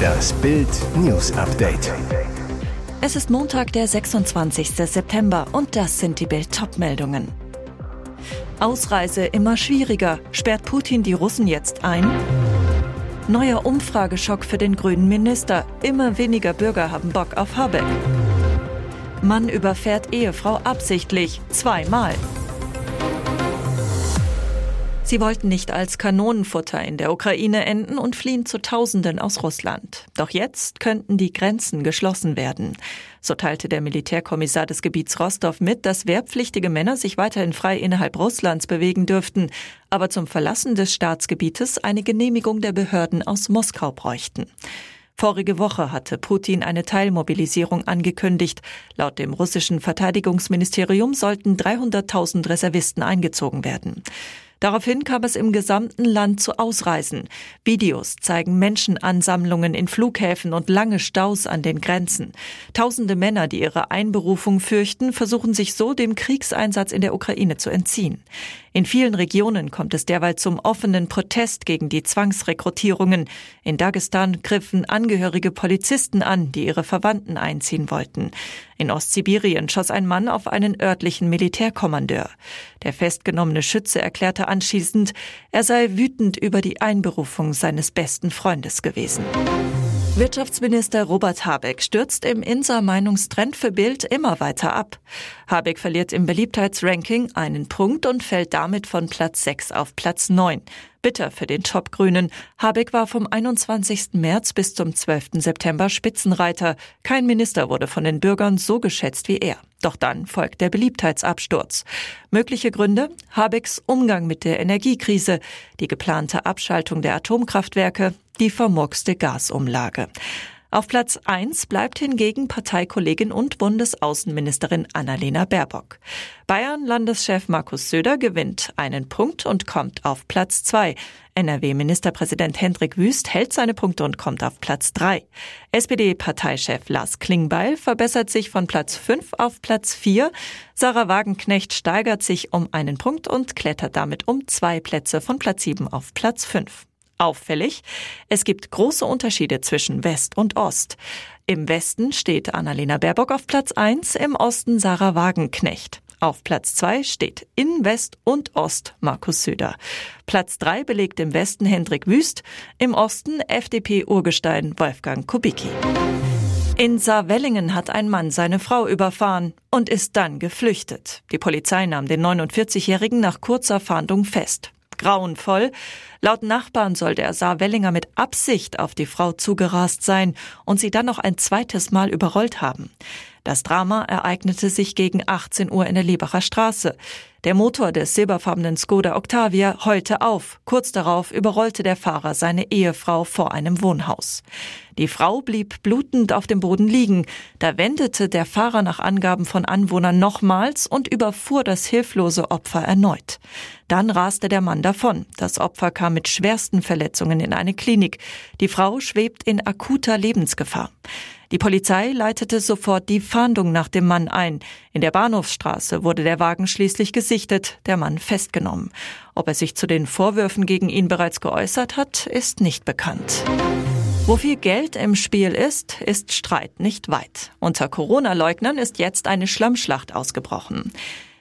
Das Bild News Update. Es ist Montag, der 26. September und das sind die Bild meldungen Ausreise immer schwieriger. Sperrt Putin die Russen jetzt ein? Neuer Umfrageschock für den grünen Minister. Immer weniger Bürger haben Bock auf Habeck. Mann überfährt Ehefrau absichtlich. Zweimal. Sie wollten nicht als Kanonenfutter in der Ukraine enden und fliehen zu Tausenden aus Russland. Doch jetzt könnten die Grenzen geschlossen werden. So teilte der Militärkommissar des Gebiets Rostov mit, dass wehrpflichtige Männer sich weiterhin frei innerhalb Russlands bewegen dürften, aber zum Verlassen des Staatsgebietes eine Genehmigung der Behörden aus Moskau bräuchten. Vorige Woche hatte Putin eine Teilmobilisierung angekündigt. Laut dem russischen Verteidigungsministerium sollten 300.000 Reservisten eingezogen werden. Daraufhin kam es im gesamten Land zu Ausreisen. Videos zeigen Menschenansammlungen in Flughäfen und lange Staus an den Grenzen. Tausende Männer, die ihre Einberufung fürchten, versuchen sich so dem Kriegseinsatz in der Ukraine zu entziehen. In vielen Regionen kommt es derweil zum offenen Protest gegen die Zwangsrekrutierungen. In Dagestan griffen Angehörige Polizisten an, die ihre Verwandten einziehen wollten. In Ostsibirien schoss ein Mann auf einen örtlichen Militärkommandeur. Der festgenommene Schütze erklärte anschließend, er sei wütend über die Einberufung seines besten Freundes gewesen. Wirtschaftsminister Robert Habeck stürzt im Insa-Meinungstrend für Bild immer weiter ab. Habeck verliert im Beliebtheitsranking einen Punkt und fällt damit von Platz 6 auf Platz 9. Bitter für den Top-Grünen. Habeck war vom 21. März bis zum 12. September Spitzenreiter. Kein Minister wurde von den Bürgern so geschätzt wie er. Doch dann folgt der Beliebtheitsabsturz. Mögliche Gründe? Habecks Umgang mit der Energiekrise, die geplante Abschaltung der Atomkraftwerke, die vermurkste Gasumlage. Auf Platz 1 bleibt hingegen Parteikollegin und Bundesaußenministerin Annalena Baerbock. Bayern-Landeschef Markus Söder gewinnt einen Punkt und kommt auf Platz 2. NRW-Ministerpräsident Hendrik Wüst hält seine Punkte und kommt auf Platz 3. SPD-Parteichef Lars Klingbeil verbessert sich von Platz 5 auf Platz 4. Sarah Wagenknecht steigert sich um einen Punkt und klettert damit um zwei Plätze von Platz 7 auf Platz 5. Auffällig, es gibt große Unterschiede zwischen West und Ost. Im Westen steht Annalena Baerbock auf Platz 1, im Osten Sarah Wagenknecht. Auf Platz 2 steht in West und Ost Markus Söder. Platz 3 belegt im Westen Hendrik Wüst, im Osten FDP-Urgestein Wolfgang Kubicki. In Saarwellingen hat ein Mann seine Frau überfahren und ist dann geflüchtet. Die Polizei nahm den 49-Jährigen nach kurzer Fahndung fest grauenvoll. Laut Nachbarn soll der Saarwellinger mit Absicht auf die Frau zugerast sein und sie dann noch ein zweites Mal überrollt haben. Das Drama ereignete sich gegen 18 Uhr in der Lebacher Straße. Der Motor des silberfarbenen Skoda Octavia heulte auf. Kurz darauf überrollte der Fahrer seine Ehefrau vor einem Wohnhaus. Die Frau blieb blutend auf dem Boden liegen. Da wendete der Fahrer nach Angaben von Anwohnern nochmals und überfuhr das hilflose Opfer erneut. Dann raste der Mann davon. Das Opfer kam mit schwersten Verletzungen in eine Klinik. Die Frau schwebt in akuter Lebensgefahr. Die Polizei leitete sofort die Fahndung nach dem Mann ein. In der Bahnhofsstraße wurde der Wagen schließlich gesichtet, der Mann festgenommen. Ob er sich zu den Vorwürfen gegen ihn bereits geäußert hat, ist nicht bekannt. Wo viel Geld im Spiel ist, ist Streit nicht weit. Unter Corona-Leugnern ist jetzt eine Schlammschlacht ausgebrochen.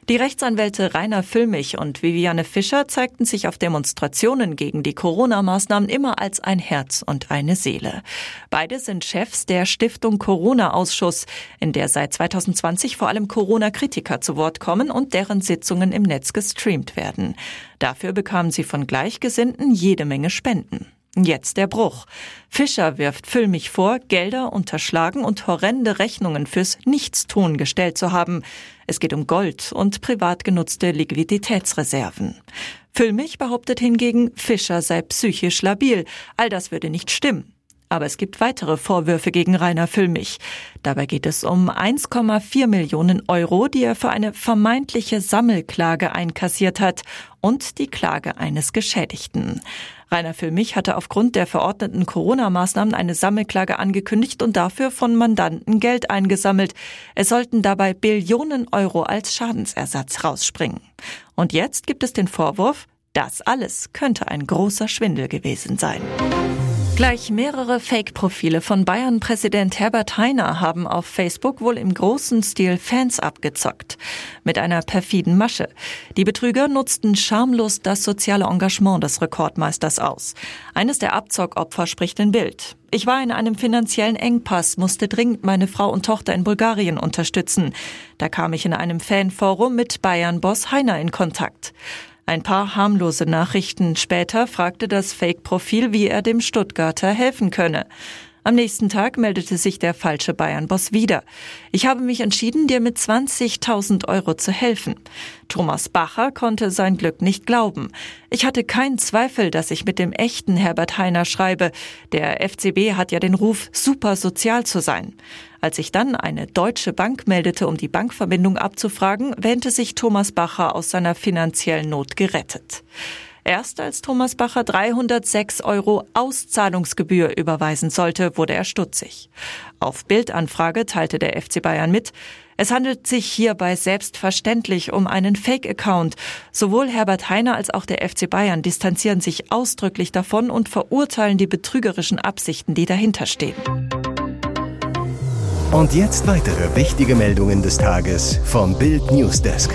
Die Rechtsanwälte Rainer Füllmich und Viviane Fischer zeigten sich auf Demonstrationen gegen die Corona-Maßnahmen immer als ein Herz und eine Seele. Beide sind Chefs der Stiftung Corona-Ausschuss, in der seit 2020 vor allem Corona-Kritiker zu Wort kommen und deren Sitzungen im Netz gestreamt werden. Dafür bekamen sie von Gleichgesinnten jede Menge Spenden. Jetzt der Bruch. Fischer wirft Füllmich vor, Gelder unterschlagen und horrende Rechnungen fürs Nichtstun gestellt zu haben. Es geht um Gold und privat genutzte Liquiditätsreserven. Füllmich behauptet hingegen, Fischer sei psychisch labil. All das würde nicht stimmen. Aber es gibt weitere Vorwürfe gegen Rainer Füllmich. Dabei geht es um 1,4 Millionen Euro, die er für eine vermeintliche Sammelklage einkassiert hat und die Klage eines Geschädigten. Rainer Füllmich hatte aufgrund der verordneten Corona-Maßnahmen eine Sammelklage angekündigt und dafür von Mandanten Geld eingesammelt. Es sollten dabei Billionen Euro als Schadensersatz rausspringen. Und jetzt gibt es den Vorwurf, das alles könnte ein großer Schwindel gewesen sein. Gleich mehrere Fake-Profile von Bayern-Präsident Herbert Heiner haben auf Facebook wohl im großen Stil Fans abgezockt. Mit einer perfiden Masche. Die Betrüger nutzten schamlos das soziale Engagement des Rekordmeisters aus. Eines der Abzockopfer spricht in Bild. Ich war in einem finanziellen Engpass, musste dringend meine Frau und Tochter in Bulgarien unterstützen. Da kam ich in einem Fanforum mit Bayern-Boss Heiner in Kontakt. Ein paar harmlose Nachrichten später fragte das Fake-Profil, wie er dem Stuttgarter helfen könne. Am nächsten Tag meldete sich der falsche Bayern-Boss wieder. Ich habe mich entschieden, dir mit 20.000 Euro zu helfen. Thomas Bacher konnte sein Glück nicht glauben. Ich hatte keinen Zweifel, dass ich mit dem echten Herbert Heiner schreibe. Der FCB hat ja den Ruf, super sozial zu sein. Als sich dann eine deutsche Bank meldete, um die Bankverbindung abzufragen, wähnte sich Thomas Bacher aus seiner finanziellen Not gerettet. Erst als Thomas Bacher 306 Euro Auszahlungsgebühr überweisen sollte, wurde er stutzig. Auf Bildanfrage teilte der FC Bayern mit, es handelt sich hierbei selbstverständlich um einen Fake-Account. Sowohl Herbert Heiner als auch der FC Bayern distanzieren sich ausdrücklich davon und verurteilen die betrügerischen Absichten, die dahinter stehen. Und jetzt weitere wichtige Meldungen des Tages vom Bild Newsdesk.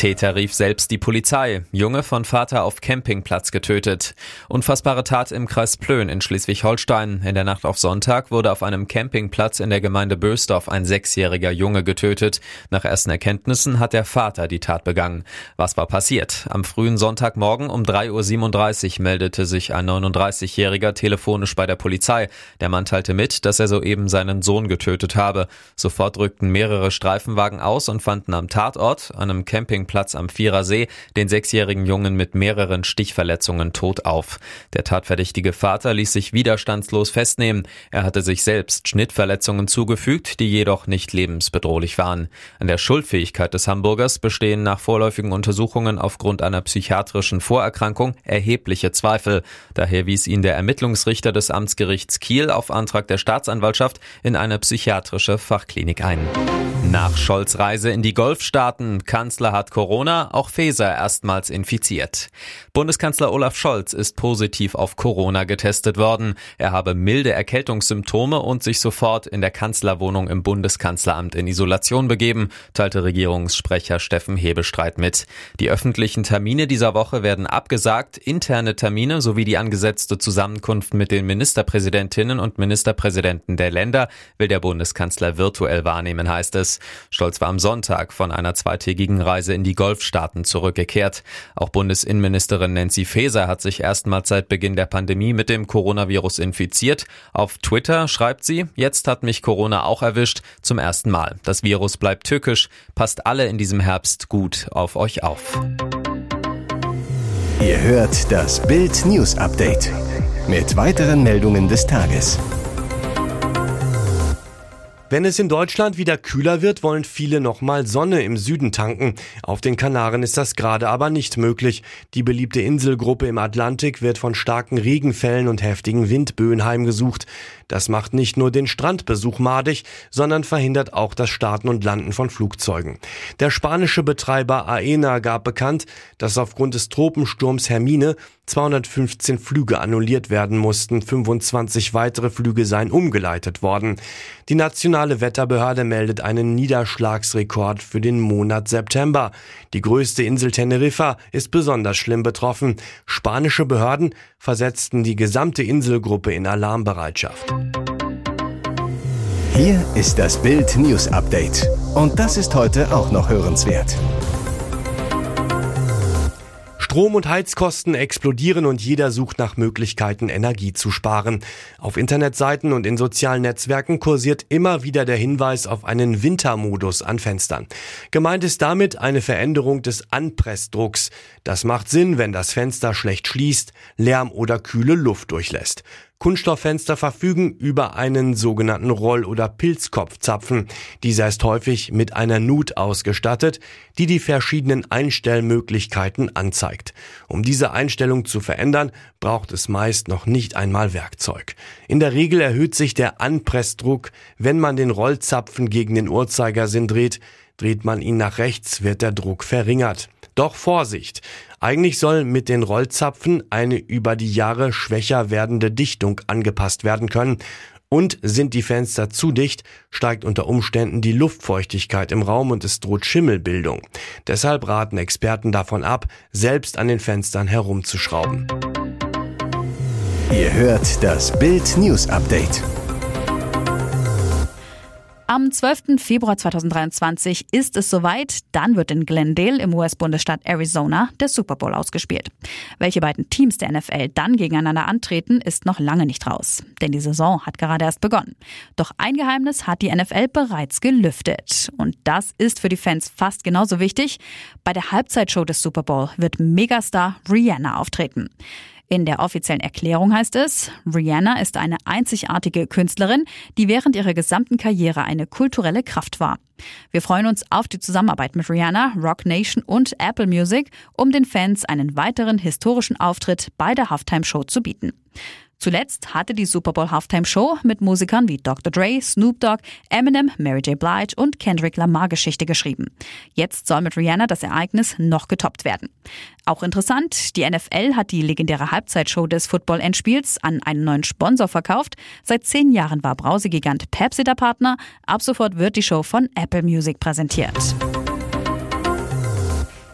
Täter rief selbst die Polizei. Junge von Vater auf Campingplatz getötet. Unfassbare Tat im Kreis Plön in Schleswig-Holstein. In der Nacht auf Sonntag wurde auf einem Campingplatz in der Gemeinde Bösdorf ein sechsjähriger Junge getötet. Nach ersten Erkenntnissen hat der Vater die Tat begangen. Was war passiert? Am frühen Sonntagmorgen um 3.37 Uhr meldete sich ein 39-Jähriger telefonisch bei der Polizei. Der Mann teilte mit, dass er soeben seinen Sohn getötet habe. Sofort rückten mehrere Streifenwagen aus und fanden am Tatort, einem Campingplatz, Campingplatz am Vierersee den sechsjährigen Jungen mit mehreren Stichverletzungen tot auf. Der tatverdächtige Vater ließ sich widerstandslos festnehmen. Er hatte sich selbst Schnittverletzungen zugefügt, die jedoch nicht lebensbedrohlich waren. An der Schuldfähigkeit des Hamburgers bestehen nach vorläufigen Untersuchungen aufgrund einer psychiatrischen Vorerkrankung erhebliche Zweifel. Daher wies ihn der Ermittlungsrichter des Amtsgerichts Kiel auf Antrag der Staatsanwaltschaft in eine psychiatrische Fachklinik ein. Nach Scholz Reise in die Golfstaaten, Kanzler hat Corona, auch Faeser erstmals infiziert. Bundeskanzler Olaf Scholz ist positiv auf Corona getestet worden. Er habe milde Erkältungssymptome und sich sofort in der Kanzlerwohnung im Bundeskanzleramt in Isolation begeben, teilte Regierungssprecher Steffen Hebestreit mit. Die öffentlichen Termine dieser Woche werden abgesagt. Interne Termine sowie die angesetzte Zusammenkunft mit den Ministerpräsidentinnen und Ministerpräsidenten der Länder will der Bundeskanzler virtuell wahrnehmen, heißt es. Scholz war am Sonntag von einer zweitägigen Reise in die Golfstaaten zurückgekehrt. Auch Bundesinnenministerin Nancy Faeser hat sich erstmals seit Beginn der Pandemie mit dem Coronavirus infiziert. Auf Twitter schreibt sie, jetzt hat mich Corona auch erwischt, zum ersten Mal. Das Virus bleibt tückisch, passt alle in diesem Herbst gut auf euch auf. Ihr hört das Bild News Update mit weiteren Meldungen des Tages. Wenn es in Deutschland wieder kühler wird, wollen viele nochmal Sonne im Süden tanken. Auf den Kanaren ist das gerade aber nicht möglich. Die beliebte Inselgruppe im Atlantik wird von starken Regenfällen und heftigen Windböen heimgesucht. Das macht nicht nur den Strandbesuch madig, sondern verhindert auch das Starten und Landen von Flugzeugen. Der spanische Betreiber AENA gab bekannt, dass aufgrund des Tropensturms Hermine 215 Flüge annulliert werden mussten, 25 weitere Flüge seien umgeleitet worden. Die nationale Wetterbehörde meldet einen Niederschlagsrekord für den Monat September. Die größte Insel Teneriffa ist besonders schlimm betroffen. Spanische Behörden versetzten die gesamte Inselgruppe in Alarmbereitschaft. Hier ist das Bild News Update. Und das ist heute auch noch hörenswert. Strom- und Heizkosten explodieren und jeder sucht nach Möglichkeiten, Energie zu sparen. Auf Internetseiten und in sozialen Netzwerken kursiert immer wieder der Hinweis auf einen Wintermodus an Fenstern. Gemeint ist damit eine Veränderung des Anpressdrucks. Das macht Sinn, wenn das Fenster schlecht schließt, Lärm oder kühle Luft durchlässt. Kunststofffenster verfügen über einen sogenannten Roll- oder Pilzkopfzapfen. Dieser ist häufig mit einer Nut ausgestattet, die die verschiedenen Einstellmöglichkeiten anzeigt. Um diese Einstellung zu verändern, braucht es meist noch nicht einmal Werkzeug. In der Regel erhöht sich der Anpressdruck, wenn man den Rollzapfen gegen den Uhrzeigersinn dreht. Dreht man ihn nach rechts, wird der Druck verringert. Doch Vorsicht! Eigentlich soll mit den Rollzapfen eine über die Jahre schwächer werdende Dichtung angepasst werden können. Und sind die Fenster zu dicht, steigt unter Umständen die Luftfeuchtigkeit im Raum und es droht Schimmelbildung. Deshalb raten Experten davon ab, selbst an den Fenstern herumzuschrauben. Ihr hört das Bild News Update. Am 12. Februar 2023 ist es soweit. Dann wird in Glendale im US-Bundesstaat Arizona der Super Bowl ausgespielt. Welche beiden Teams der NFL dann gegeneinander antreten, ist noch lange nicht raus. Denn die Saison hat gerade erst begonnen. Doch ein Geheimnis hat die NFL bereits gelüftet. Und das ist für die Fans fast genauso wichtig. Bei der Halbzeitshow des Super Bowl wird Megastar Rihanna auftreten. In der offiziellen Erklärung heißt es, Rihanna ist eine einzigartige Künstlerin, die während ihrer gesamten Karriere eine kulturelle Kraft war. Wir freuen uns auf die Zusammenarbeit mit Rihanna, Rock Nation und Apple Music, um den Fans einen weiteren historischen Auftritt bei der Halftime Show zu bieten. Zuletzt hatte die Super Bowl Halftime Show mit Musikern wie Dr. Dre, Snoop Dogg, Eminem, Mary J. Blige und Kendrick Lamar Geschichte geschrieben. Jetzt soll mit Rihanna das Ereignis noch getoppt werden. Auch interessant, die NFL hat die legendäre Halbzeitshow des Football-Endspiels an einen neuen Sponsor verkauft. Seit zehn Jahren war Brausegigant Pepsi der Partner. Ab sofort wird die Show von Apple Music präsentiert.